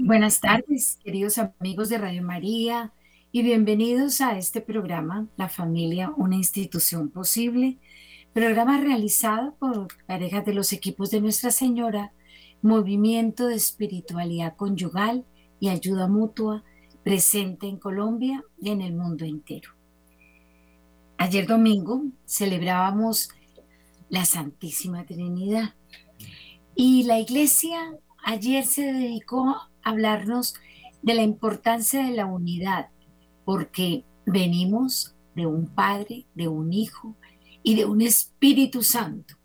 Buenas tardes, queridos amigos de Radio María, y bienvenidos a este programa, La Familia, una institución posible, programa realizado por parejas de los equipos de Nuestra Señora, Movimiento de Espiritualidad Conyugal y Ayuda Mutua, presente en Colombia y en el mundo entero. Ayer domingo celebrábamos la Santísima Trinidad y la Iglesia ayer se dedicó hablarnos de la importancia de la unidad, porque venimos de un Padre, de un Hijo y de un Espíritu Santo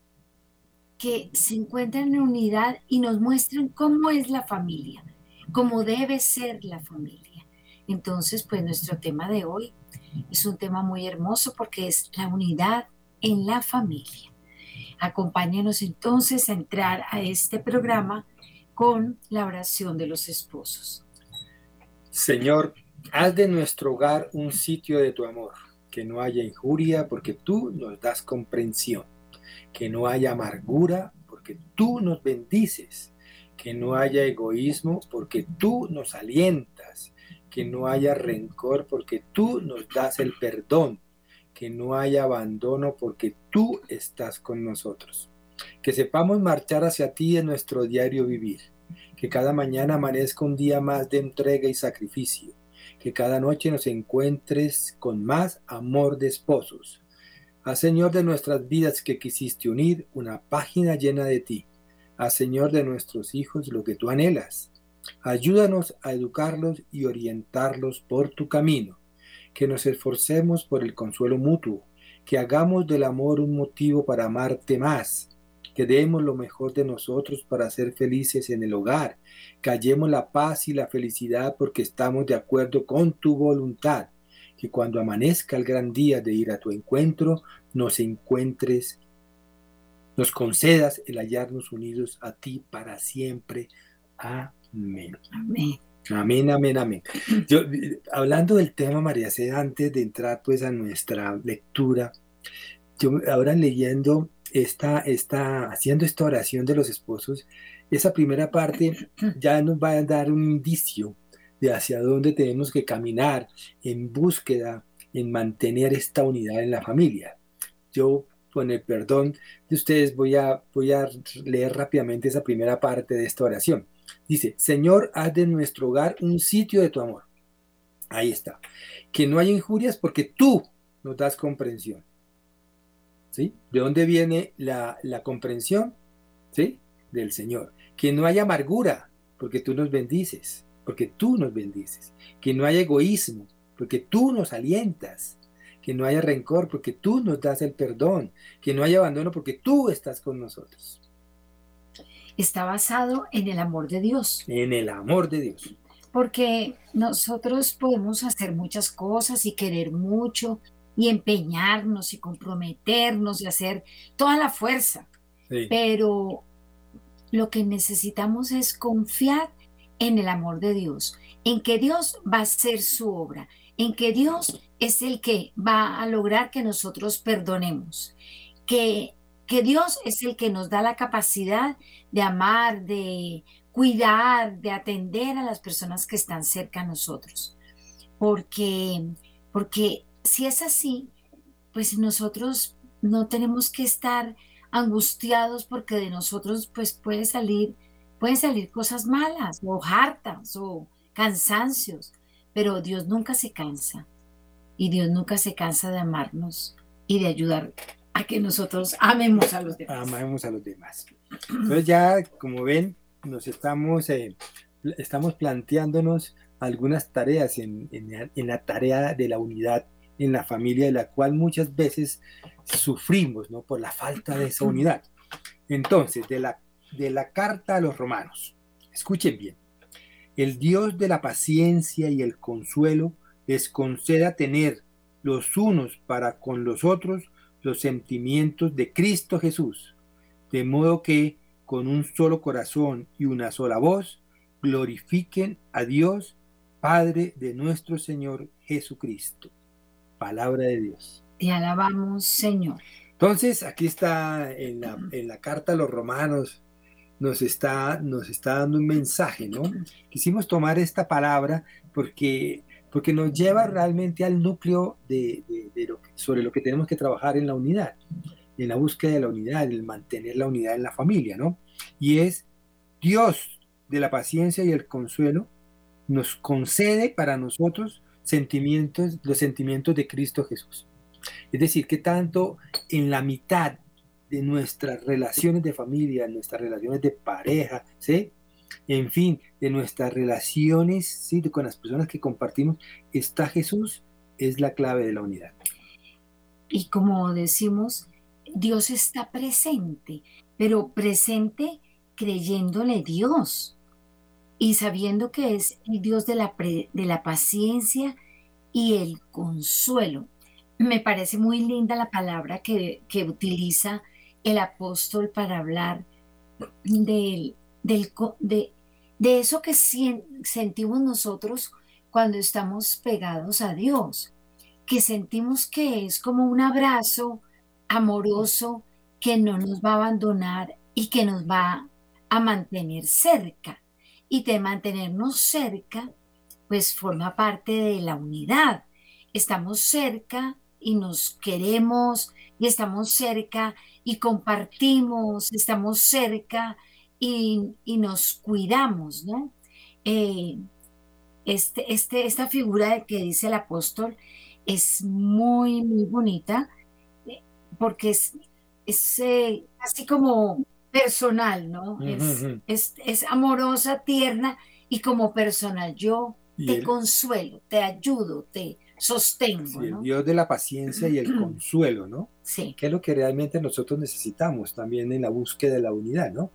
que se encuentran en unidad y nos muestran cómo es la familia, cómo debe ser la familia. Entonces, pues nuestro tema de hoy es un tema muy hermoso porque es la unidad en la familia. Acompáñenos entonces a entrar a este programa con la oración de los esposos. Señor, haz de nuestro hogar un sitio de tu amor, que no haya injuria porque tú nos das comprensión, que no haya amargura porque tú nos bendices, que no haya egoísmo porque tú nos alientas, que no haya rencor porque tú nos das el perdón, que no haya abandono porque tú estás con nosotros. Que sepamos marchar hacia ti en nuestro diario vivir. Que cada mañana amanezca un día más de entrega y sacrificio. Que cada noche nos encuentres con más amor de esposos. Haz Señor de nuestras vidas que quisiste unir una página llena de ti. Haz Señor de nuestros hijos lo que tú anhelas. Ayúdanos a educarlos y orientarlos por tu camino que nos esforcemos por el consuelo mutuo, que hagamos del amor un motivo para amarte más, que demos lo mejor de nosotros para ser felices en el hogar, que hallemos la paz y la felicidad porque estamos de acuerdo con tu voluntad, que cuando amanezca el gran día de ir a tu encuentro, nos encuentres, nos concedas el hallarnos unidos a ti para siempre. Amén. Amén. Amén, amén, amén. Yo, hablando del tema, María C, antes de entrar pues a nuestra lectura, yo ahora leyendo esta, esta, haciendo esta oración de los esposos, esa primera parte ya nos va a dar un indicio de hacia dónde tenemos que caminar en búsqueda, en mantener esta unidad en la familia. Yo, con el perdón de ustedes, voy a, voy a leer rápidamente esa primera parte de esta oración. Dice, Señor, haz de nuestro hogar un sitio de tu amor. Ahí está. Que no haya injurias porque tú nos das comprensión. ¿Sí? ¿De dónde viene la, la comprensión? ¿Sí? Del Señor. Que no haya amargura porque tú nos bendices, porque tú nos bendices. Que no haya egoísmo porque tú nos alientas. Que no haya rencor porque tú nos das el perdón. Que no haya abandono porque tú estás con nosotros está basado en el amor de Dios. En el amor de Dios. Porque nosotros podemos hacer muchas cosas y querer mucho y empeñarnos y comprometernos y hacer toda la fuerza. Pero lo que necesitamos es confiar en el amor de Dios, en que Dios va a hacer su obra, en que Dios es el que va a lograr que nosotros perdonemos, que que Dios es el que nos da la capacidad de amar, de cuidar, de atender a las personas que están cerca a nosotros. Porque, porque si es así, pues nosotros no tenemos que estar angustiados porque de nosotros pues puede salir, pueden salir cosas malas o hartas o cansancios, pero Dios nunca se cansa y Dios nunca se cansa de amarnos y de ayudar a que nosotros amemos a los demás. Amemos a los demás. Entonces ya, como ven, nos estamos, eh, estamos planteándonos algunas tareas en, en, la tarea de la unidad en la familia, de la cual muchas veces sufrimos ¿no? por la falta de esa unidad. Entonces, de la, de la carta a los romanos, escuchen bien, el Dios de la paciencia y el consuelo les conceda tener los unos para con los otros los sentimientos de Cristo Jesús, de modo que con un solo corazón y una sola voz glorifiquen a Dios, Padre de nuestro Señor Jesucristo. Palabra de Dios. Te alabamos, Señor. Entonces, aquí está en la, carta a los romanos, nos está, nos está dando un mensaje, ¿no? Quisimos tomar esta palabra porque, porque nos lleva realmente al núcleo de, lo sobre lo que tenemos que trabajar en la unidad, en la búsqueda de la unidad, en mantener la unidad en la familia, ¿no? Y es Dios de la paciencia y el consuelo nos concede para nosotros sentimientos, los sentimientos de Cristo Jesús. Es decir, que tanto en la mitad de nuestras relaciones de familia, nuestras relaciones de pareja, ¿sí? En fin, de nuestras relaciones, ¿sí? Con las personas que compartimos, está Jesús, es la clave de la unidad. Y como decimos, Dios está presente, pero presente creyéndole Dios y sabiendo que es el Dios de la, de la paciencia y el consuelo. Me parece muy linda la palabra que, que utiliza el apóstol para hablar del, de, de eso que sentimos nosotros cuando estamos pegados a Dios, que sentimos que es como un abrazo amoroso que no nos va a abandonar y que nos va a mantener cerca. Y de mantenernos cerca, pues forma parte de la unidad. Estamos cerca y nos queremos y estamos cerca y compartimos, estamos cerca y, nos cuidamos, ¿no? Eh, este, este, esta figura que dice el apóstol es muy, muy bonita eh, porque es, es eh, así como personal, ¿no? es, es, amorosa, tierna y como personal. Yo te consuelo, te ayudo, te, sostengo. el Dios de la paciencia y el consuelo, ¿no? Sí. Que es lo que realmente nosotros necesitamos también en la búsqueda de la unidad, ¿no?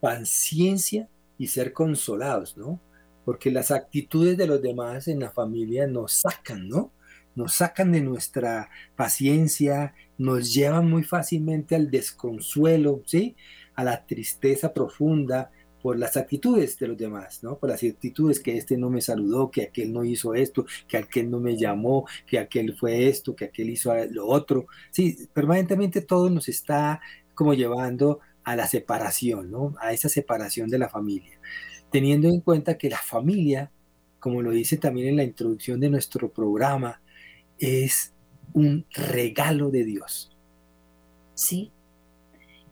Paciencia y ser consolados, ¿no? Porque las actitudes de los demás en la familia nos sacan, ¿no? Nos sacan de nuestra paciencia, nos llevan muy fácilmente al desconsuelo, ¿sí? A la tristeza profunda, por las actitudes de los demás, ¿no? Por las actitudes que este no me saludó, que aquel no hizo esto, que aquel no me llamó, que aquel fue esto, que aquel hizo lo otro. Sí, permanentemente todo nos está como llevando a la separación, ¿no? A esa separación de la familia. Teniendo en cuenta que la familia, como lo dice también en la introducción de nuestro programa, es un regalo de Dios. Sí,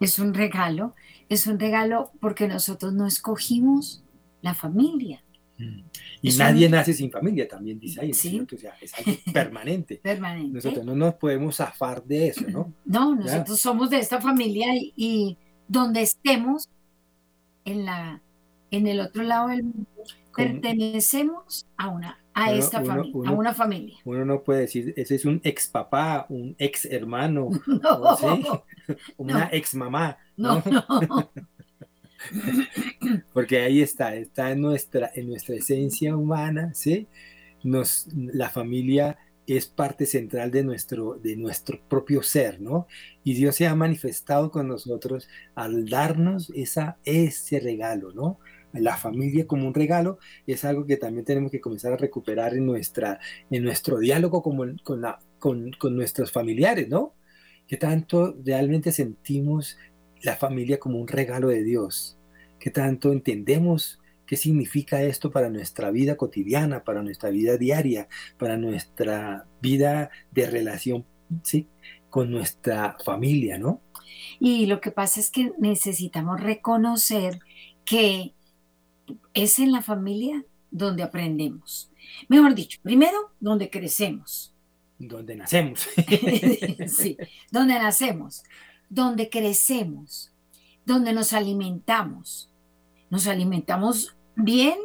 es un regalo es un regalo porque nosotros no escogimos la familia. Mm. Y nadie nace sin familia, también dice ahí. ¿Sí? O sea, es algo permanente. permanente. Nosotros no nos podemos zafar de eso, ¿no? No, nosotros somos de esta familia y, donde estemos en, la, en el otro lado del mundo, pertenecemos a una a esta familia, a una familia. Uno no puede decir, ese es un ex papá, un ex hermano, no, una ex mamá. No, no. Porque ahí está, está en nuestra, en nuestra esencia humana, ¿sí? Nos, la familia es parte central de nuestro, de nuestro propio ser, ¿no? Y Dios se ha manifestado con nosotros al darnos esa, ese regalo, ¿no? La familia como un regalo es algo que también tenemos que comenzar a recuperar en, nuestra, en nuestro diálogo con, con, la, con, con nuestros familiares, ¿no? Que tanto realmente sentimos la familia como un regalo de Dios, que tanto entendemos qué significa esto para nuestra vida cotidiana, para nuestra vida diaria, para nuestra vida de relación ¿sí? con nuestra familia, ¿no? Y lo que pasa es que necesitamos reconocer que es en la familia donde aprendemos. Mejor dicho, primero, donde crecemos. Donde nacemos. sí, donde nacemos, donde crecemos, donde nos alimentamos. Nos alimentamos bien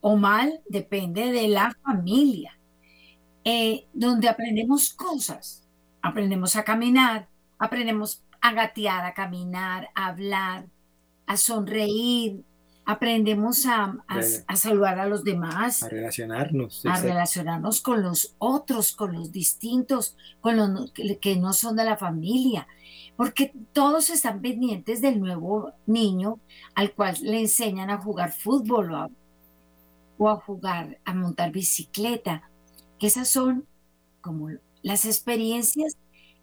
o mal, depende de la familia. Eh, donde aprendemos cosas. Aprendemos a caminar, aprendemos a gatear, a caminar, a hablar, a sonreír, aprendemos a, saludar a los demás. A relacionarnos. A relacionarnos con los otros, con los distintos, con los que no son de la familia. Porque todos están pendientes del nuevo niño al cual le enseñan a jugar fútbol o a, o a jugar, a montar bicicleta. Que esas son como las experiencias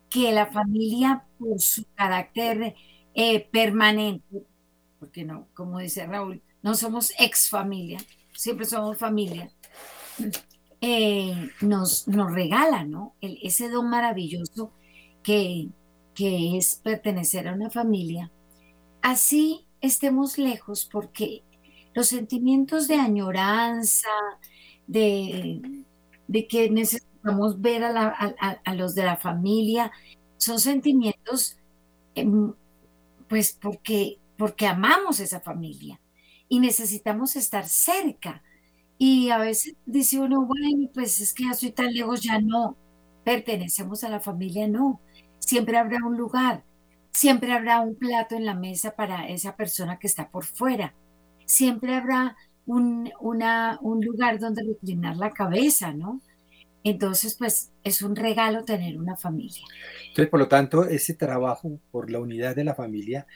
que la familia, por su carácter eh, permanente, porque no, como dice Raúl, no somos ex familia, siempre somos familia, eh, nos, nos regala, ¿no? El, ese don maravilloso que, que es pertenecer a una familia. Así estemos lejos porque los sentimientos de añoranza, de, de que necesitamos ver a, los de la familia, son sentimientos, em, pues porque, porque amamos esa familia y necesitamos estar cerca. Y a veces dice uno, bueno, pues es que ya estoy tan lejos, ya no pertenecemos a la familia, no. Siempre habrá un lugar, siempre habrá un plato en la mesa para esa persona que está por fuera. Siempre habrá un, un lugar donde reclinar la cabeza, ¿no? Entonces, pues es un regalo tener una familia. Entonces, por lo tanto, ese trabajo por la unidad de la familia,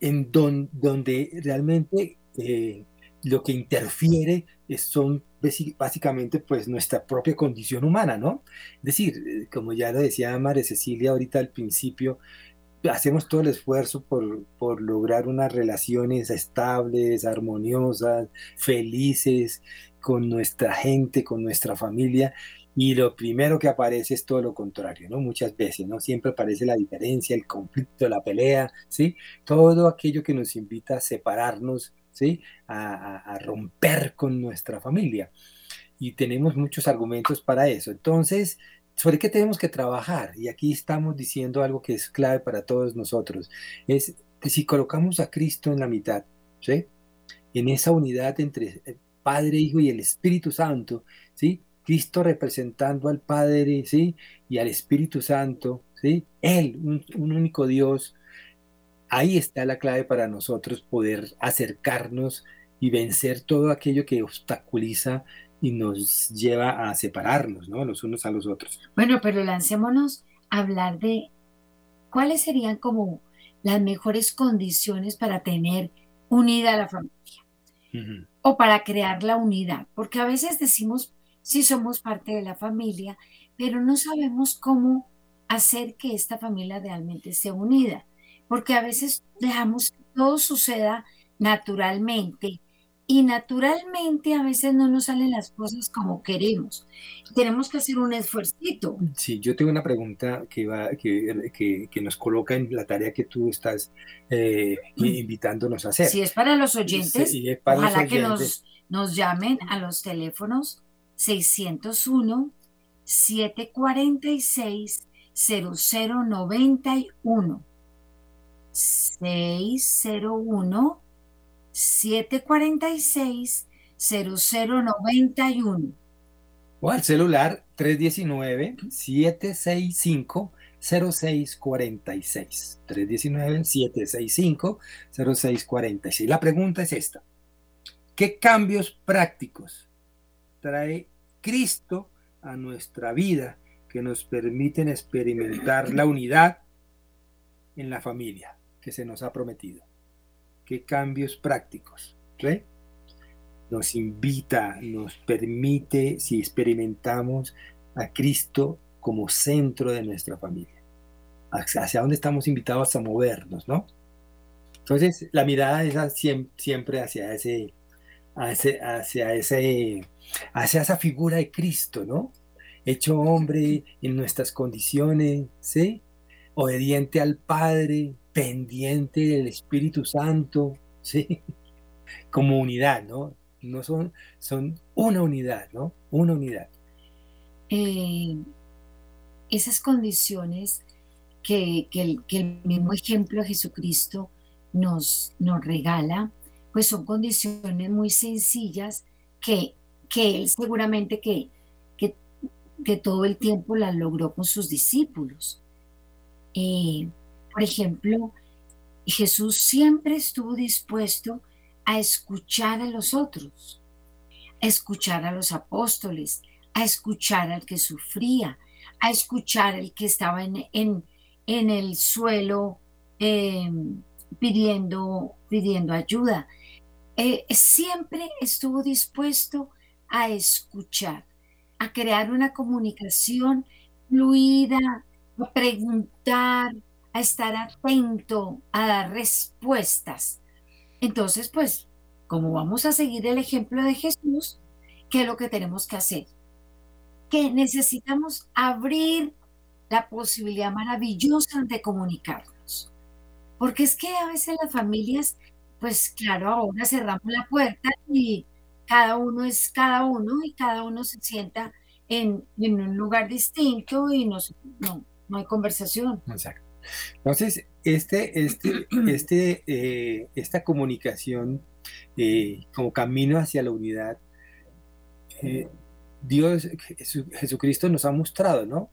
en donde realmente eh, lo que interfiere son básicamente pues nuestra propia condición humana, ¿no? Es decir, eh, como ya lo decía María Cecilia ahorita al principio, hacemos todo el esfuerzo por, por lograr unas relaciones estables, armoniosas, felices con nuestra gente, con nuestra familia, y lo primero que aparece es todo lo contrario, ¿no? Muchas veces, ¿no? Siempre aparece la diferencia, el conflicto, la pelea, ¿sí? Todo aquello que nos invita a separarnos, ¿sí? A, a romper con nuestra familia. Y tenemos muchos argumentos para eso. Entonces, ¿sobre qué tenemos que trabajar? Y aquí estamos diciendo algo que es clave para todos nosotros. Es que si colocamos a Cristo en la mitad, ¿sí? En esa unidad entre el Padre, Hijo y el Espíritu Santo, ¿sí? Cristo representando al Padre, ¿sí? Y al Espíritu Santo, ¿sí? Él, un, único Dios. Ahí está la clave para nosotros poder acercarnos y vencer todo aquello que obstaculiza y nos lleva a separarnos, ¿no? Los unos a los otros. Bueno, pero lancémonos a hablar de cuáles serían como las mejores condiciones para tener unida la familia o para crear la unidad, porque a veces decimos si somos parte de la familia, pero no sabemos cómo hacer que esta familia realmente sea unida, porque a veces dejamos que todo suceda naturalmente y naturalmente a veces no nos salen las cosas como queremos. Tenemos que hacer un esfuerzo. Sí, yo tengo una pregunta que, va, que, que, nos coloca en la tarea que tú estás eh, invitándonos a hacer. Si es para los oyentes, ojalá que nos, nos llamen a los teléfonos 601 746 0091 601 746 0091 o al celular 319 765 0646 319 765 0646 la pregunta es esta. ¿qué cambios prácticos trae Cristo a nuestra vida que nos permiten experimentar la unidad en la familia que se nos ha prometido. ¿Qué cambios prácticos? Nos invita, nos permite, si experimentamos a Cristo como centro de nuestra familia. Hacia dónde estamos invitados a movernos, ¿no? Entonces, la mirada es siempre hacia ese, hacia, ese, hacia esa figura de Cristo, ¿no? Hecho hombre en nuestras condiciones, ¿sí? Obediente al Padre, pendiente del Espíritu Santo, ¿sí? Como unidad, ¿no? No son, son una unidad, ¿no? Una unidad. Eh, esas condiciones que, el, que, el, mismo ejemplo de Jesucristo nos, nos regala, pues son condiciones muy sencillas que, que él seguramente que, que, todo el tiempo las logró con sus discípulos. Eh, por ejemplo, Jesús siempre estuvo dispuesto a escuchar a los otros, a escuchar a los apóstoles, a escuchar al que sufría, a escuchar al que estaba en, en, el suelo eh, pidiendo, pidiendo ayuda. Eh, siempre estuvo dispuesto a escuchar, a crear una comunicación fluida, a preguntar, a estar atento, a dar respuestas. Entonces, pues, como vamos a seguir el ejemplo de Jesús, ¿qué es lo que tenemos que hacer? Que necesitamos abrir la posibilidad maravillosa de comunicarnos. Porque es que a veces las familias, pues claro, ahora cerramos la puerta y cada uno es cada uno y cada uno se sienta en, en un lugar distinto y no, no, no hay conversación. Exacto. Entonces, este, este, este, eh, esta comunicación eh, como camino hacia la unidad, eh, Dios, Jesucristo nos ha mostrado, ¿no?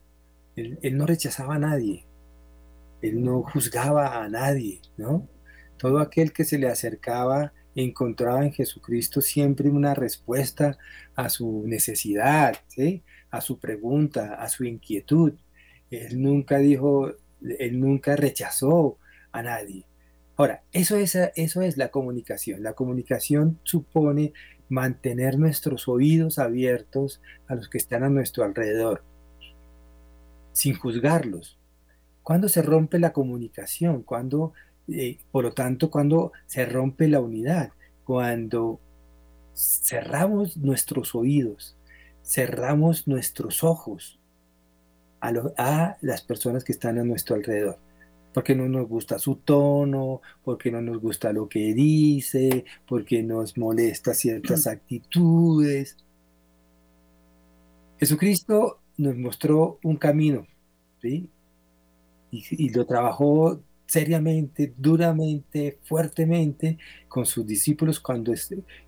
Él, él, no rechazaba a nadie, Él no juzgaba a nadie, ¿no? Todo aquel que se le acercaba encontraba en Jesucristo siempre una respuesta a su necesidad, a su pregunta, a su inquietud. Él nunca dijo, él nunca rechazó a nadie. Ahora, eso es, eso es la comunicación. La comunicación supone mantener nuestros oídos abiertos a los que están a nuestro alrededor, sin juzgarlos. ¿Cuándo se rompe la comunicación? ¿Cuándo, eh, por lo tanto, cuando se rompe la unidad? Cuando cerramos nuestros oídos, cerramos nuestros ojos a, las personas que están a nuestro alrededor porque no nos gusta su tono, porque no nos gusta lo que dice, porque nos molesta ciertas actitudes. Jesucristo nos mostró un camino, ¿sí? Y, lo trabajó seriamente, duramente, fuertemente con sus discípulos cuando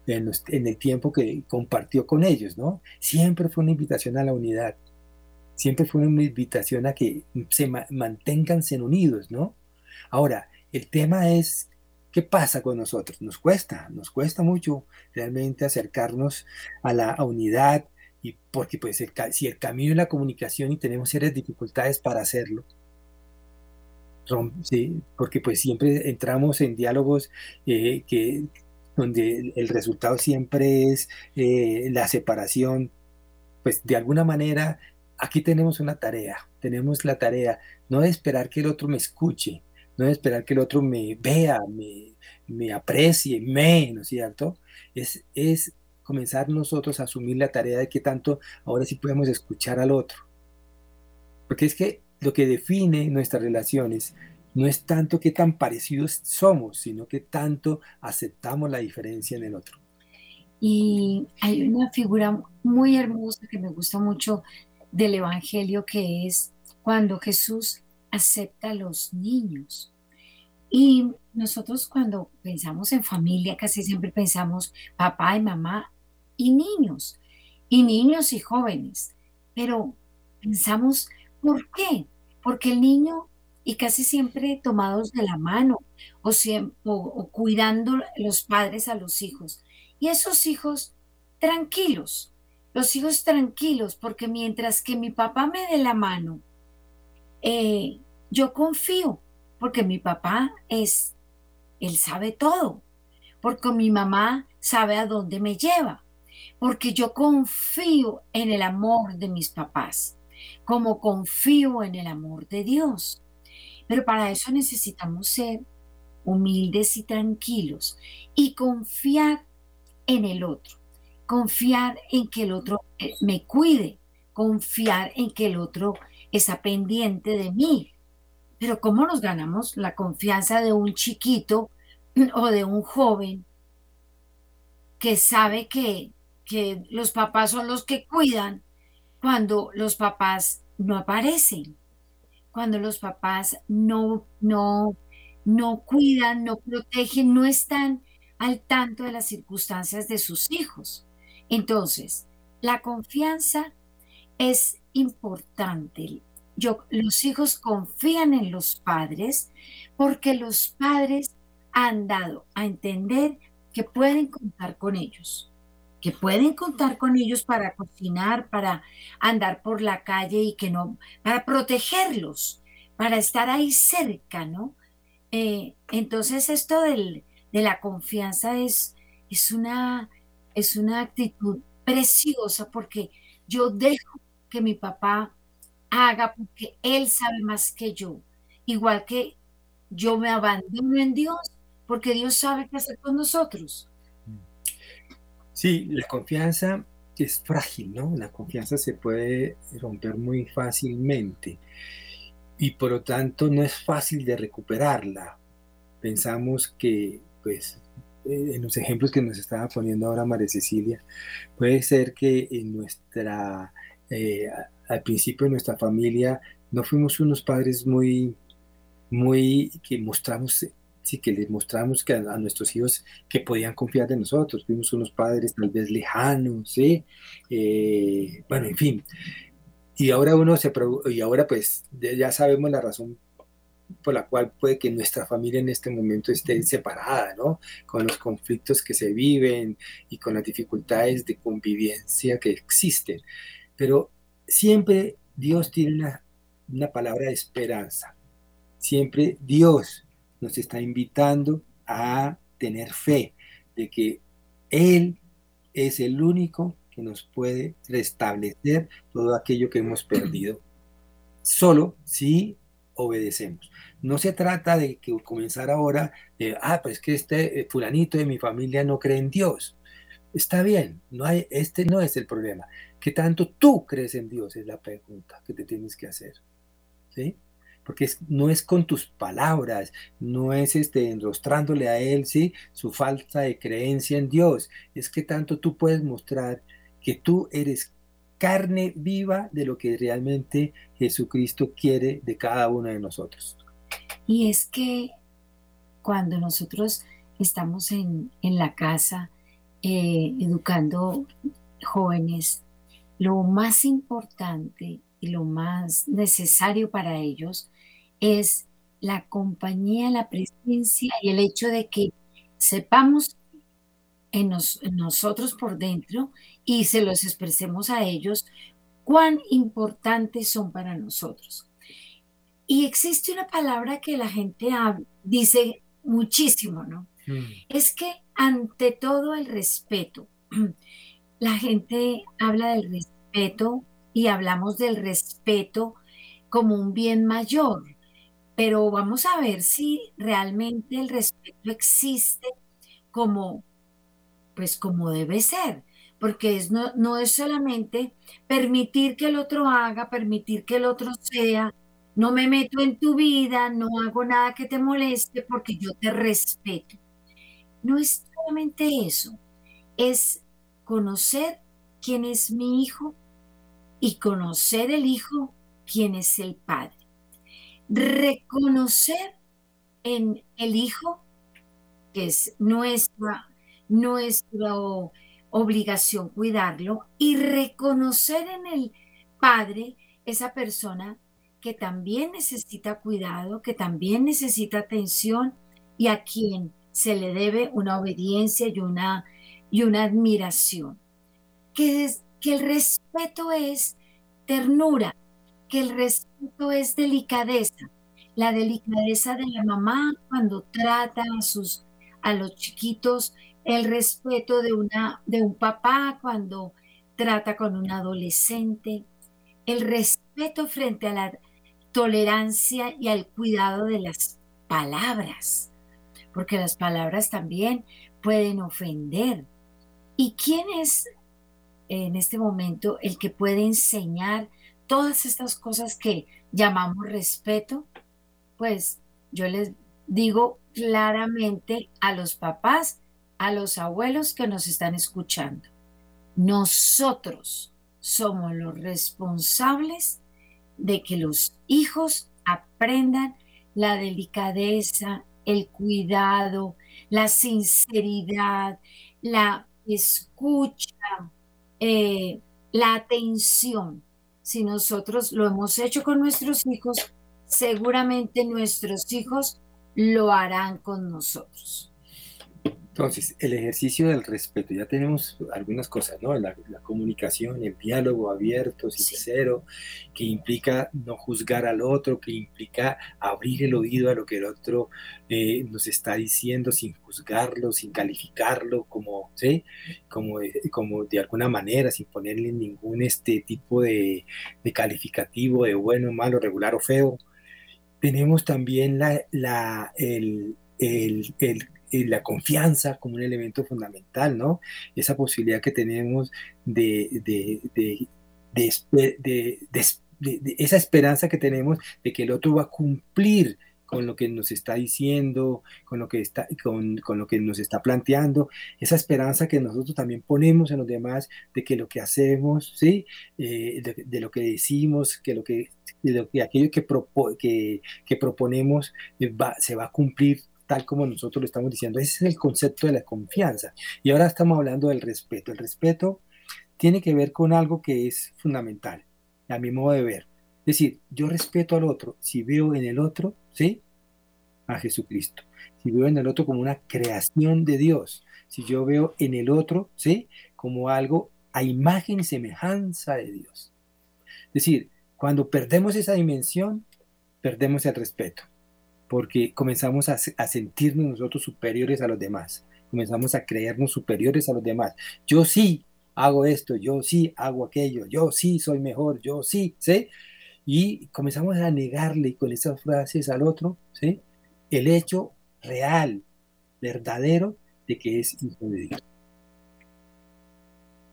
en, el tiempo que compartió con ellos, ¿no? Siempre fue una invitación a la unidad siempre fue una invitación a que se manténganse unidos, ¿no? Ahora, el tema es, ¿qué pasa con nosotros? Nos cuesta, nos cuesta mucho realmente acercarnos a la unidad y porque pues si el camino es la comunicación y tenemos serias dificultades para hacerlo, ¿sí? porque pues siempre entramos en diálogos eh, que, donde el resultado siempre es eh, la separación, pues de alguna manera aquí tenemos una tarea, tenemos la tarea no de esperar que el otro me escuche, no de esperar que el otro me vea, me, me aprecie, me, ¿no es cierto? Es, es comenzar nosotros a asumir la tarea de que tanto ahora sí podemos escuchar al otro. Porque es que lo que define nuestras relaciones no es tanto qué tan parecidos somos, sino que tanto aceptamos la diferencia en el otro. Y hay una figura muy hermosa que me gusta mucho del Evangelio que es cuando Jesús acepta a los niños. Y nosotros cuando pensamos en familia, casi siempre pensamos papá y mamá y niños, y niños y jóvenes. Pero pensamos, ¿por qué? Porque el niño, y casi siempre tomados de la mano, o, o cuidando los padres a los hijos. Y esos hijos tranquilos, los hijos tranquilos, porque mientras que mi papá me dé la mano, eh, yo confío, porque mi papá es, él sabe todo, porque mi mamá sabe a dónde me lleva, porque yo confío en el amor de mis papás, como confío en el amor de Dios. Pero para eso necesitamos ser humildes y tranquilos y confiar en el otro confiar en que el otro eh, me cuide, confiar en que el otro está pendiente de mí. Pero ¿cómo nos ganamos la confianza de un chiquito o de un joven que sabe que, que los papás son los que cuidan cuando los papás no aparecen? Cuando los papás no, no, no cuidan, no protegen, no están al tanto de las circunstancias de sus hijos. Entonces, la confianza es importante. Yo, los hijos confían en los padres porque los padres han dado a entender que pueden contar con ellos, que pueden contar con ellos para cocinar, para andar por la calle y que no, para protegerlos, para estar ahí cerca, ¿no? Eh, entonces esto de la confianza es, es una es una actitud preciosa porque yo dejo que mi papá haga porque él sabe más que yo. Igual que yo me abandono en Dios porque Dios sabe qué hacer con nosotros. Sí, la confianza es frágil, ¿no? La confianza se puede romper muy fácilmente y por lo tanto no es fácil de recuperarla. Pensamos que, pues, eh, en los ejemplos que nos estaba poniendo ahora María Cecilia, puede ser que en nuestra, eh, al principio de nuestra familia no fuimos unos padres muy, muy, que mostramos, sí, que les mostramos que a, nuestros hijos que podían confiar en nosotros. Fuimos unos padres tal vez lejanos, ¿sí? Eh, bueno, en fin. Y ahora uno se, y ahora pues ya sabemos la razón por la cual puede que nuestra familia en este momento esté separada, ¿no? Con los conflictos que se viven y con las dificultades de convivencia que existen. Pero siempre Dios tiene una, una palabra de esperanza. Siempre Dios nos está invitando a tener fe de que Él es el único que nos puede restablecer todo aquello que hemos perdido. Solo si obedecemos. No se trata de que comenzar ahora, de, ah, pues que este eh, fulanito de mi familia no cree en Dios. Está bien, no hay, este no es el problema. ¿Qué tanto tú crees en Dios? Es la pregunta que te tienes que hacer. ¿Sí? Porque no es con tus palabras, no es este, enrostrándole a Él, ¿sí? Su falta de creencia en Dios. Es que tanto tú puedes mostrar que tú eres carne viva de lo que realmente Jesucristo quiere de cada uno de nosotros. Y es que cuando nosotros estamos en, la casa eh, educando jóvenes, lo más importante y lo más necesario para ellos es la compañía, la presencia y el hecho de que sepamos en, nosotros por dentro y se los expresemos a ellos cuán importantes son para nosotros. Y existe una palabra que la gente dice muchísimo, ¿no? Mm. Es que ante todo el respeto, la gente habla del respeto y hablamos del respeto como un bien mayor, pero vamos a ver si realmente el respeto existe como pues como debe ser, porque es, no, no es solamente permitir que el otro haga, permitir que el otro sea, no me meto en tu vida, no hago nada que te moleste porque yo te respeto. No es solamente eso, es conocer quién es mi hijo y conocer el hijo quién es el padre. Reconocer en el hijo, que es nuestra nuestra obligación cuidarlo y reconocer en el Padre esa persona que también necesita cuidado, que también necesita atención y a quien se le debe una obediencia y una, y una admiración. Que, que el respeto es ternura, que el respeto es delicadeza, la delicadeza de la mamá cuando trata a, sus, a los chiquitos el respeto de, una, de un papá cuando trata con un adolescente, el respeto frente a la tolerancia y al cuidado de las palabras, porque las palabras también pueden ofender. ¿Y quién es en este momento el que puede enseñar todas estas cosas que llamamos respeto? Pues yo les digo claramente a los papás a los abuelos que nos están escuchando. Nosotros somos los responsables de que los hijos aprendan la delicadeza, el cuidado, la sinceridad, la escucha, eh, la atención. Si nosotros lo hemos hecho con nuestros hijos, seguramente nuestros hijos lo harán con nosotros. Entonces, el ejercicio del respeto, ya tenemos algunas cosas, ¿no? La, comunicación, el diálogo abierto, sincero, que implica no juzgar al otro, que implica abrir el oído a lo que el otro eh, nos está diciendo sin juzgarlo, sin calificarlo, como, ¿sí? Como, como de alguna manera, sin ponerle ningún este tipo de, de calificativo de bueno, malo, regular o feo. Tenemos también la, la, el, el, el la confianza como un elemento fundamental, ¿no? Esa posibilidad que tenemos de, de, de, de esa esperanza que tenemos de que el otro va a cumplir con lo que nos está diciendo, con lo que, está, con, con, lo que nos está planteando, esa esperanza que nosotros también ponemos en los demás de que lo que hacemos, ¿sí? Eh, de, lo que decimos, que, lo que, lo que aquello que, que, que proponemos eh, va, se va a cumplir tal como nosotros lo estamos diciendo. Ese es el concepto de la confianza. Y ahora estamos hablando del respeto. El respeto tiene que ver con algo que es fundamental, a mi modo de ver es decir, yo respeto al otro si veo en el otro, ¿sí? A Jesucristo. Si veo en el otro como una creación de Dios. Si yo veo en el otro, ¿sí? Como algo a imagen y semejanza de Dios. Es decir, cuando perdemos esa dimensión, perdemos el respeto. Porque comenzamos a, a sentirnos nosotros superiores a los demás. Comenzamos a creernos superiores a los demás. Yo sí hago esto, yo sí hago aquello, yo sí soy mejor, yo sí, ¿sí? y comenzamos a negarle con esas frases al otro, ¿sí? El hecho real, verdadero, de que es hijo de Dios.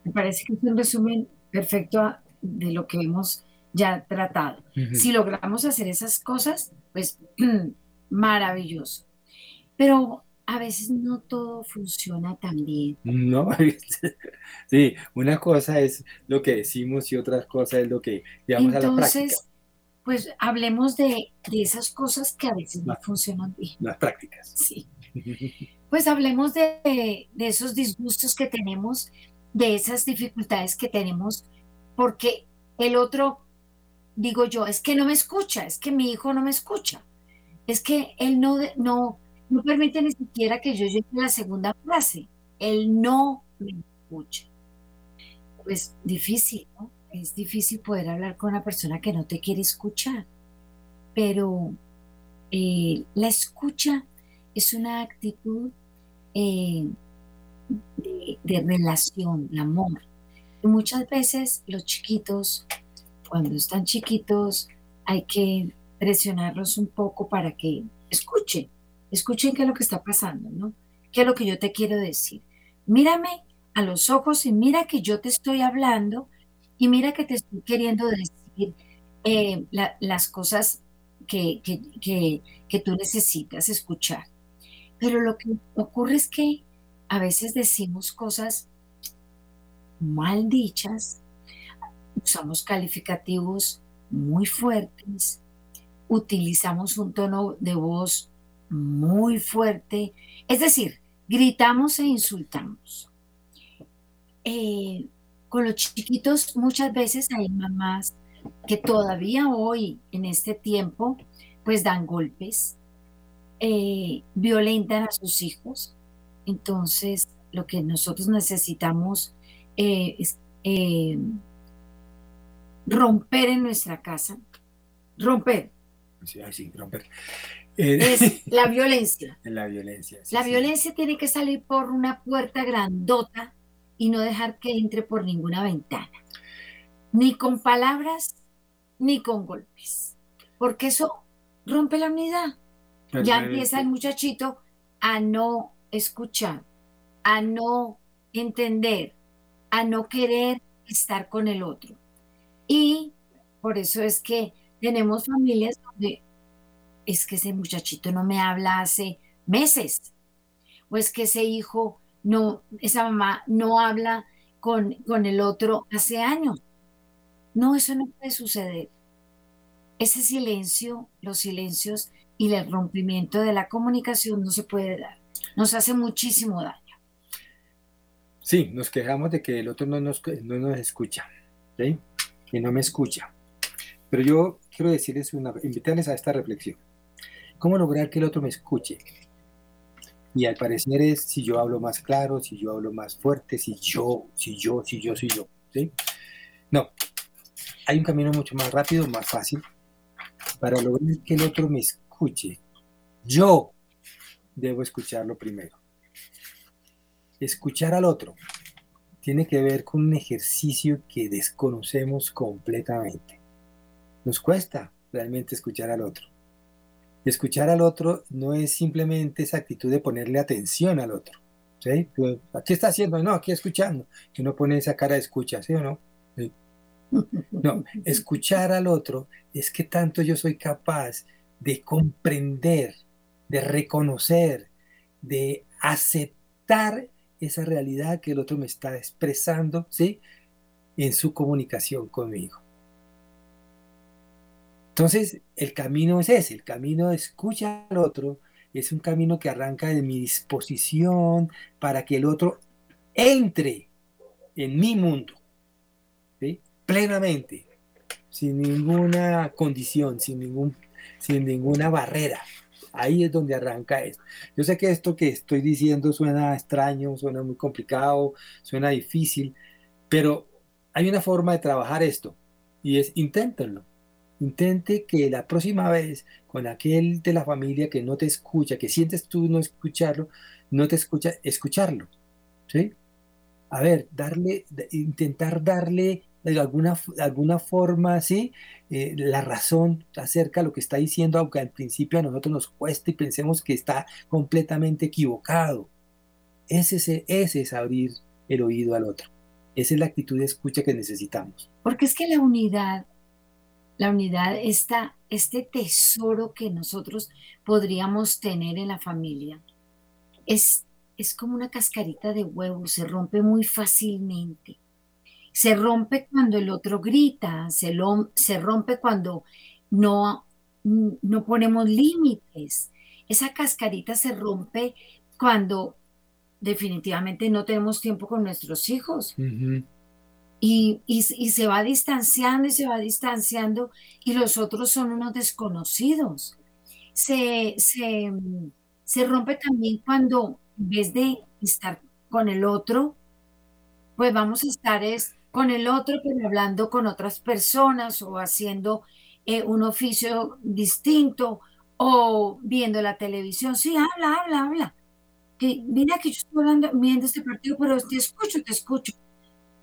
Me parece que es un resumen perfecto de lo que hemos ya tratado. Si logramos hacer esas cosas, pues maravilloso. Pero a veces no todo funciona tan bien. No, sí, una cosa es lo que decimos y otra cosa es lo que llevamos Entonces, a la práctica. Pues hablemos de, de, esas cosas que a veces no funcionan bien. Las prácticas. Sí. Pues hablemos de, de esos disgustos que tenemos, de esas dificultades que tenemos, porque el otro, digo yo, es que no me escucha, es que mi hijo no me escucha, es que él no, no, no permite ni siquiera que yo llegue a la segunda frase. Él no me escucha. Pues difícil, ¿no? Es difícil poder hablar con una persona que no te quiere escuchar. Pero eh, la escucha es una actitud eh, de, relación, de amor. Muchas veces los chiquitos, cuando están chiquitos, hay que presionarlos un poco para que escuchen escuchen qué es lo que está pasando, ¿no? ¿Qué es lo que yo te quiero decir? Mírame a los ojos y mira que yo te estoy hablando y mira que te estoy queriendo decir eh, las cosas que, que, tú necesitas escuchar. Pero lo que ocurre es que a veces decimos cosas mal dichas, usamos calificativos muy fuertes, utilizamos un tono de voz muy fuerte, es decir, gritamos e insultamos. Eh, con los chiquitos muchas veces hay mamás que todavía hoy, en este tiempo, pues dan golpes, eh, violentan a sus hijos. Entonces, lo que nosotros necesitamos eh, es romper en nuestra casa, romper. Romper. Eh, es la violencia. La violencia. la violencia tiene que salir por una puerta grandota y no dejar que entre por ninguna ventana. Ni con palabras, ni con golpes. Porque eso rompe la unidad. ya empieza el muchachito a no escuchar, a no entender, a no querer estar con el otro. Y por eso es que tenemos familias donde es que ese muchachito no me habla hace meses, o es que ese hijo no, esa mamá no habla con, con el otro hace años. No, eso no puede suceder. Ese silencio, los silencios y el rompimiento de la comunicación no se puede dar. Nos hace muchísimo daño. Sí, nos quejamos de que el otro no nos, no nos escucha, ¿sí? que no me escucha. Pero yo quiero decirles una, invitarles a esta reflexión. ¿Cómo lograr que el otro me escuche? Y al parecer es si yo hablo más claro, si yo hablo más fuerte, si yo, si yo, si yo, si yo. ¿sí? No, hay un camino mucho más rápido, más fácil, para lograr que el otro me escuche. Yo debo escucharlo primero. Escuchar al otro tiene que ver con un ejercicio que desconocemos completamente. Nos cuesta realmente escuchar al otro. Escuchar al otro no es simplemente esa actitud de ponerle atención al otro. ¿sí? ¿Qué está haciendo? No, aquí escuchando. Que no pone esa cara de escucha, ¿sí o no? No, escuchar al otro es que tanto yo soy capaz de comprender, de reconocer, de aceptar esa realidad que el otro me está expresando, ¿sí? En su comunicación conmigo. Entonces, el camino es ese, el camino de escuchar al otro es un camino que arranca de mi disposición para que el otro entre en mi mundo, ¿sí? plenamente, sin ninguna condición, sin, ningún, sin ninguna barrera. Ahí es donde arranca esto. Yo sé que esto que estoy diciendo suena extraño, suena muy complicado, suena difícil, pero hay una forma de trabajar esto y es inténtenlo. Intente que la próxima vez con aquel de la familia que no te escucha, que sientes tú no escucharlo, no te escucha, escucharlo. ¿Sí? A ver, darle, intentar darle de alguna, alguna forma, ¿sí? Eh, la razón acerca de lo que está diciendo, aunque al principio a nosotros nos cuesta y pensemos que está completamente equivocado. Ese es, ese es abrir el oído al otro. Esa es la actitud de escucha que necesitamos. Porque es que la unidad, la unidad está, este tesoro que nosotros podríamos tener en la familia, es, es como una cascarita de huevo, se rompe muy fácilmente se rompe cuando el otro grita, se, se rompe cuando no, no ponemos límites. Esa cascarita se rompe cuando definitivamente no tenemos tiempo con nuestros hijos. Y, y, se va distanciando y se va distanciando y los otros son unos desconocidos. Se, se, se rompe también cuando en vez de estar con el otro, pues vamos a estar es con el otro, pero hablando con otras personas o haciendo eh, un oficio distinto o viendo la televisión. Sí, habla, habla, habla. Que mira que yo estoy hablando, viendo este partido, pero te escucho, te escucho.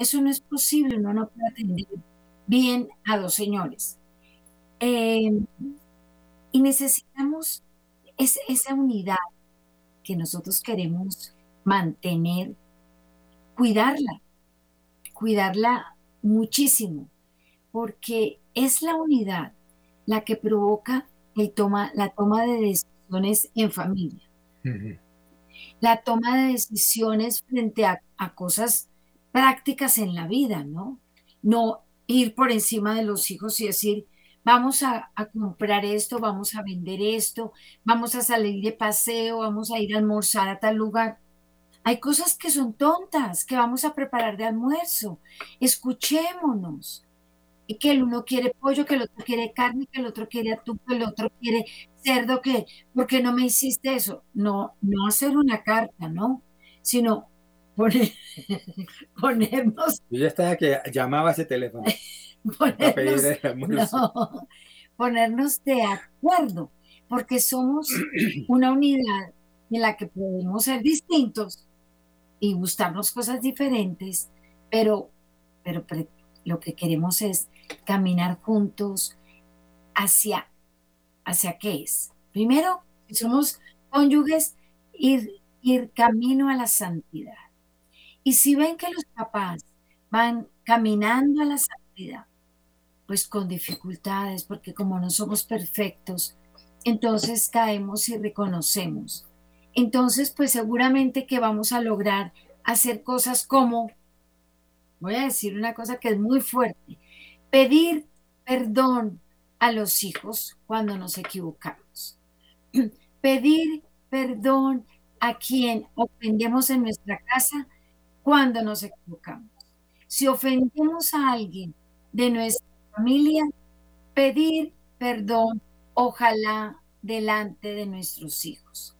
Eso no es posible, uno no puede atender bien a dos señores. Em, y necesitamos esa unidad que nosotros queremos mantener, cuidarla, cuidarla muchísimo, porque es la unidad la que provoca el toma, la toma de decisiones en familia. La toma de decisiones frente a, cosas prácticas en la vida, ¿no? No ir por encima de los hijos y decir, vamos a, comprar esto, vamos a vender esto, vamos a salir de paseo, vamos a ir a almorzar a tal lugar. Hay cosas que son tontas, que vamos a preparar de almuerzo. Escuchémonos. Que el uno quiere pollo, que el otro quiere carne, que el otro quiere atún, que el otro quiere cerdo, que ¿por qué no me hiciste eso? No, no hacer una carta, ¿no? Sino poner, ponernos. Yo ya estaba que llamaba ese teléfono. ponernos, ponernos de acuerdo, porque somos una unidad en la que podemos ser distintos, y gustarnos cosas diferentes, pero, pero, lo que queremos es caminar juntos hacia, hacia qué es. Primero, si somos cónyuges, ir, ir camino a la santidad. Y si ven que los papás van caminando a la santidad, pues con dificultades, porque como no somos perfectos, entonces caemos y reconocemos entonces pues seguramente que vamos a lograr hacer cosas como, voy a decir una cosa que es muy fuerte, pedir perdón a los hijos cuando nos equivocamos. Pedir perdón a quien ofendemos en nuestra casa cuando nos equivocamos. Si ofendemos a alguien de nuestra familia, pedir perdón, ojalá delante de nuestros hijos.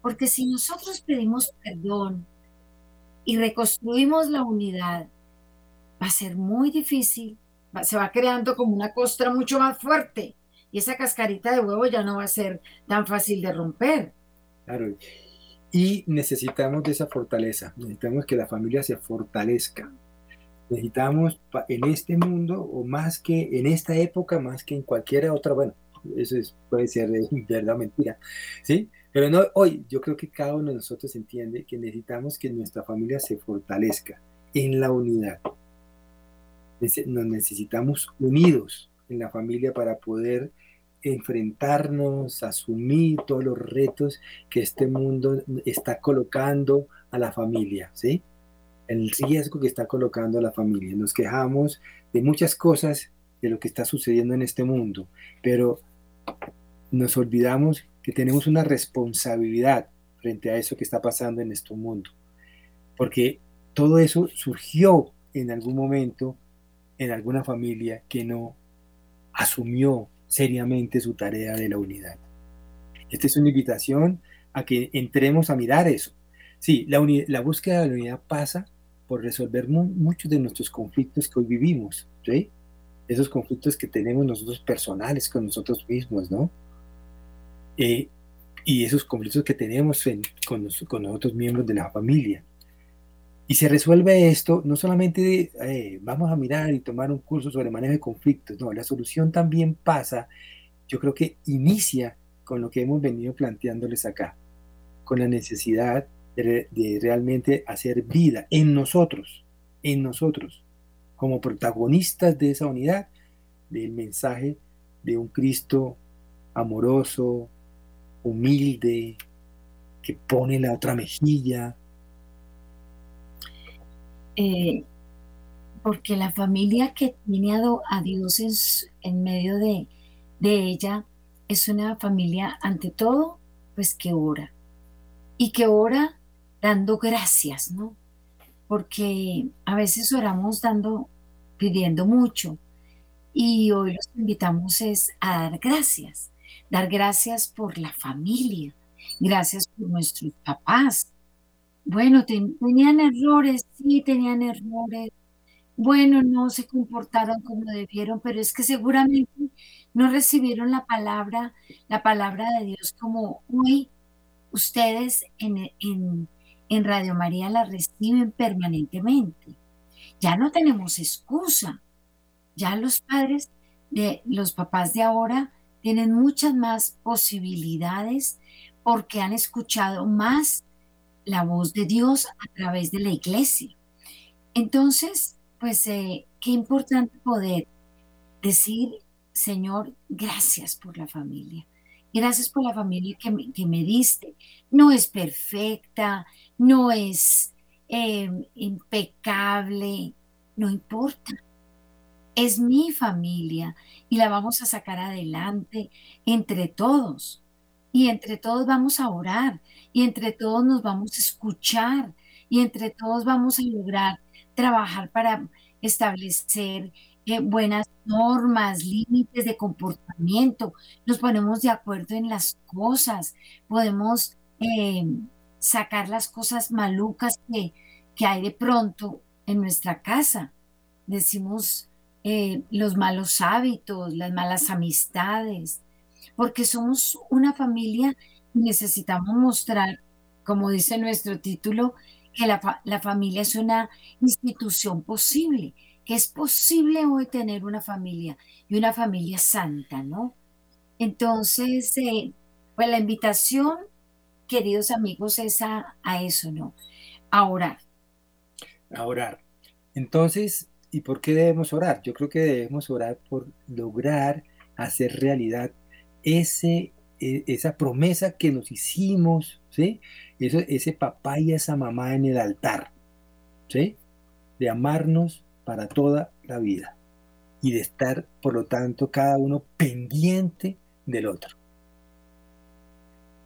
Porque si nosotros pedimos perdón y reconstruimos la unidad, va a ser muy difícil, se va creando como una costra mucho más fuerte y esa cascarita de huevo ya no va a ser tan fácil de romper. Claro, y necesitamos de esa fortaleza, necesitamos que la familia se fortalezca. Necesitamos en este mundo, o más que en esta época, más que en cualquier otra, bueno, eso puede ser verdad mentira, ¿sí? Pero no, hoy yo creo que cada uno de nosotros entiende que necesitamos que nuestra familia se fortalezca en la unidad. Nos necesitamos unidos en la familia para poder enfrentarnos, asumir todos los retos que este mundo está colocando a la familia, ¿sí? El riesgo que está colocando a la familia. Nos quejamos de muchas cosas de lo que está sucediendo en este mundo, pero nos olvidamos que tenemos una responsabilidad frente a eso que está pasando en este mundo, porque todo eso surgió en algún momento en alguna familia que no asumió seriamente su tarea de la unidad. Esta es una invitación a que entremos a mirar eso. Sí, la, búsqueda de la unidad pasa por resolver muchos de nuestros conflictos que hoy vivimos, ¿sí? Esos conflictos que tenemos nosotros personales con nosotros mismos, ¿no? Eh, y esos conflictos que tenemos con, con nosotros miembros de la familia. Y se resuelve esto no solamente eh, vamos a mirar y tomar un curso sobre manejo de conflictos, no, la solución también pasa, yo creo que inicia con lo que hemos venido planteándoles acá, con la necesidad de realmente hacer vida en nosotros, en nosotros, como protagonistas de esa unidad, del mensaje de un Cristo amoroso, humilde, que pone la otra mejilla, eh, porque la familia que tiene a, Dios en, medio de, ella es una familia, ante todo, pues que ora. Y que ora dando gracias, ¿no? Porque a veces oramos dando, pidiendo mucho. Y hoy los invitamos es a dar gracias. Dar gracias por la familia. Gracias por nuestros papás, bueno, tenían errores, sí, tenían errores. Bueno, no se comportaron como debieron, pero es que seguramente no recibieron la palabra, la palabra de Dios como hoy ustedes en, en Radio María la reciben permanentemente. Ya no tenemos excusa. Ya los padres de los papás de ahora tienen muchas más posibilidades porque han escuchado más la voz de Dios a través de la iglesia. Entonces, pues eh, qué importante poder decir, Señor, gracias por la familia. Gracias por la familia que me, diste. No es perfecta, no es eh, impecable, no importa. Es mi familia y la vamos a sacar adelante entre todos. Y entre todos vamos a orar y entre todos nos vamos a escuchar y entre todos vamos a lograr trabajar para establecer eh, buenas normas, límites de comportamiento, nos ponemos de acuerdo en las cosas, podemos eh, sacar las cosas malucas que, que, hay de pronto en nuestra casa. Decimos eh, los malos hábitos, las malas amistades, porque somos una familia necesitamos mostrar, como dice nuestro título, que la, familia es una institución posible, que es posible hoy tener una familia y una familia santa, ¿no? Entonces, eh, pues la invitación, queridos amigos, es a, a eso, ¿no? A orar. A orar. Entonces, ¿y por qué debemos orar? Yo creo que debemos orar por lograr hacer realidad ese e, esa promesa que nos hicimos, ¿sí? Ese papá y esa mamá en el altar, ¿sí? De amarnos para toda la vida y de estar, por lo tanto, cada uno pendiente del otro.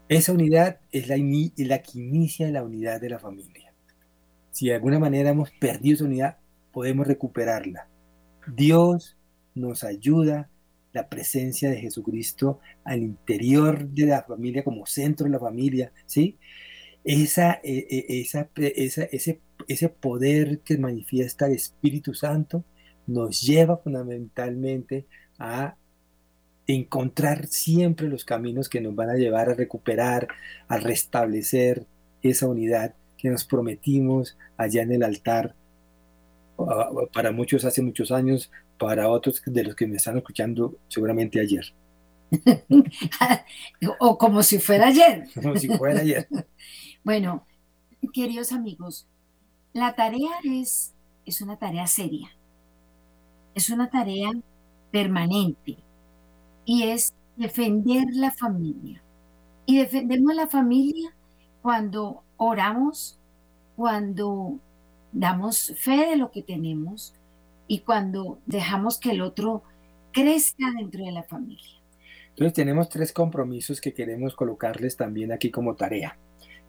Esa unidad es la, la que inicia la unidad de la familia. Si de alguna manera hemos perdido esa unidad, podemos recuperarla. Dios nos ayuda la presencia de Jesucristo al interior de la familia, como centro de la familia, ¿sí? Esa, e, e, esa, ese, ese poder que manifiesta el Espíritu Santo nos lleva fundamentalmente a encontrar siempre los caminos que nos van a llevar a recuperar, a restablecer esa unidad que nos prometimos allá en el altar para muchos hace muchos años, para otros de los que me están escuchando seguramente ayer. o como si fuera ayer. Como si fuera ayer. bueno, queridos amigos, la tarea es, es una tarea seria, es una tarea permanente y es defender la familia. Y defendemos la familia cuando oramos, cuando damos fe de lo que tenemos y cuando dejamos que el otro crezca dentro de la familia. Entonces tenemos tres compromisos que queremos colocarles también aquí como tarea.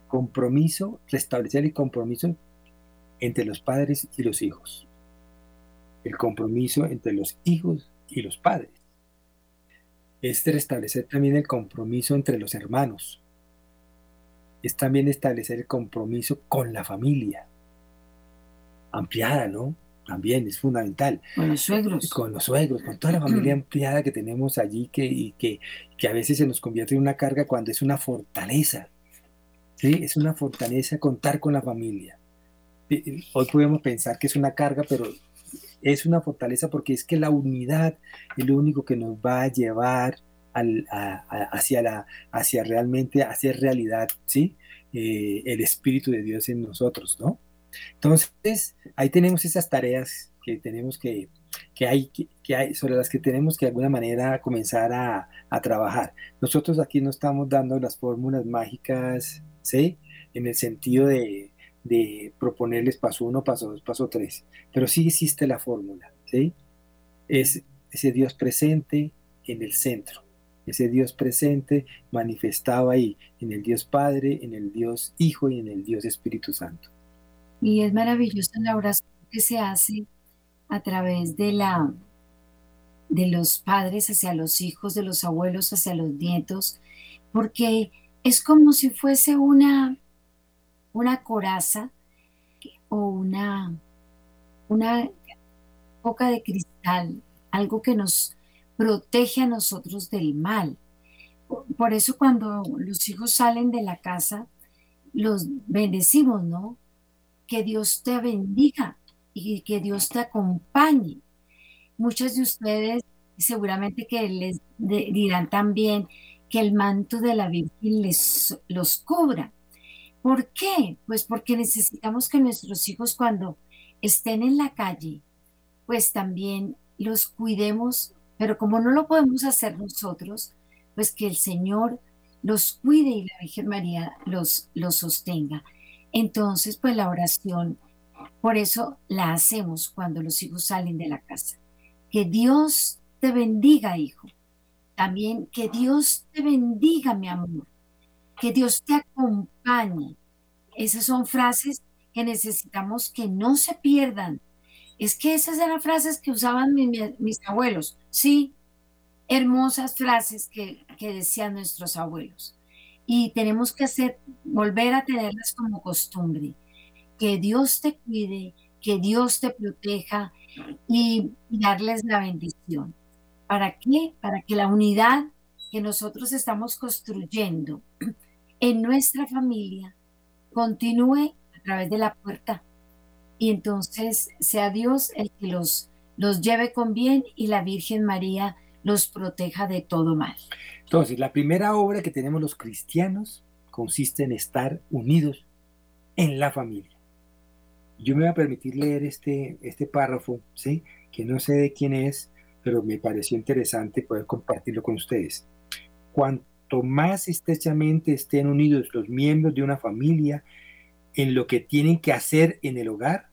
Compromiso, restablecer el compromiso entre los padres y los hijos. El compromiso entre los hijos y los padres. Es restablecer también el compromiso entre los hermanos. Es también establecer el compromiso con la familia. Ampliada, ¿no? También es fundamental. Con los suegros. Con los suegros, con toda la familia ampliada que tenemos allí que, y que, que a veces se nos convierte en una carga cuando es una fortaleza. ¿sí? Es una fortaleza contar con la familia. Hoy podemos pensar que es una carga, pero es una fortaleza porque es que la unidad es lo único que nos va a llevar al, hacia, la, hacia realmente hacer realidad ¿sí? Eh, el Espíritu de Dios en nosotros, ¿no? Entonces, ahí tenemos esas tareas que tenemos que, que hay, que, hay, sobre las que tenemos que de alguna manera comenzar a, a, trabajar. Nosotros aquí no estamos dando las fórmulas mágicas, ¿sí? En el sentido de, de proponerles paso uno, paso dos, paso tres, pero sí existe la fórmula, ¿sí? Es ese Dios presente en el centro, ese Dios presente manifestado ahí, en el Dios Padre, en el Dios Hijo y en el Dios Espíritu Santo. Y es maravillosa la oración que se hace a través de la de los padres hacia los hijos, de los abuelos hacia los nietos, porque es como si fuese una, una coraza o una, una boca de cristal, algo que nos protege a nosotros del mal. Por eso cuando los hijos salen de la casa, los bendecimos, ¿no? Que Dios te bendiga y que Dios te acompañe. Muchos de ustedes seguramente que les dirán también que el manto de la Virgen les los cubra. ¿Por qué? Pues porque necesitamos que nuestros hijos cuando estén en la calle, pues también los cuidemos, pero como no lo podemos hacer nosotros, pues que el Señor los cuide y la Virgen María los, los sostenga. Entonces, pues la oración, por eso la hacemos cuando los hijos salen de la casa. Que Dios te bendiga, hijo. También que Dios te bendiga, mi amor. Que Dios te acompañe. Esas son frases que necesitamos que no se pierdan. Es que esas eran frases que usaban mis, abuelos. Sí, hermosas frases que, decían nuestros abuelos y tenemos que hacer, volver a tenerlas como costumbre. Que Dios te cuide, que Dios te proteja y, darles la bendición. ¿Para qué? Para que la unidad que nosotros estamos construyendo en nuestra familia continúe a través de la puerta. Y entonces sea Dios el que los, los lleve con bien y la Virgen María los proteja de todo mal. Entonces, la primera obra que tenemos los cristianos consiste en estar unidos en la familia. Yo me voy a permitir leer este, este párrafo, ¿sí? que no sé de quién es, pero me pareció interesante poder compartirlo con ustedes. Cuanto más estrechamente estén unidos los miembros de una familia en lo que tienen que hacer en el hogar,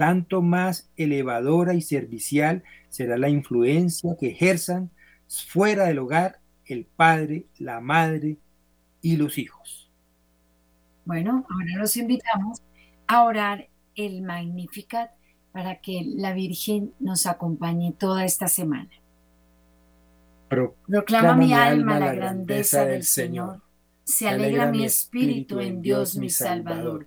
tanto más elevadora y servicial será la influencia que ejerzan fuera del hogar el padre, la madre y los hijos. Bueno, ahora los invitamos a orar el Magnificat para que la Virgen nos acompañe toda esta semana. Proclama mi alma la grandeza del Señor. Se alegra mi espíritu en Dios mi Salvador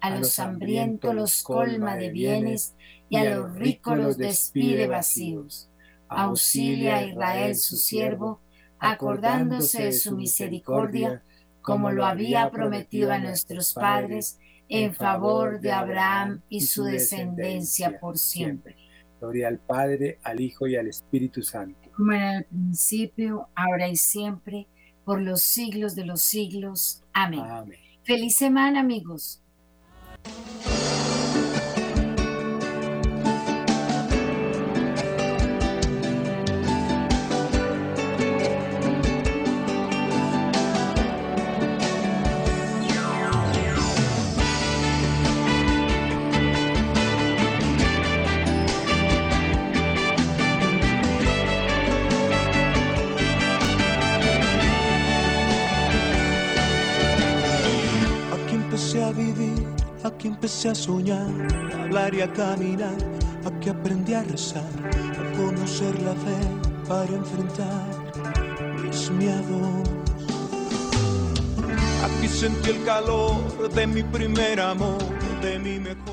A los hambrientos los colma de bienes y a los ricos los despide vacíos. Auxilia a Israel su siervo, acordándose de su misericordia, como lo había prometido a nuestros padres, en favor de Abraham y su descendencia por siempre. Gloria al Padre, al Hijo y al Espíritu Santo. Como en el principio, ahora y siempre, por los siglos de los siglos. Amén. Amén. Feliz semana, amigos. Música a soñar, a hablar y a caminar. Aquí aprendí a rezar, a conocer la fe para enfrentar mis miedos. Aquí sentí el calor de mi primer amor, de mi mejor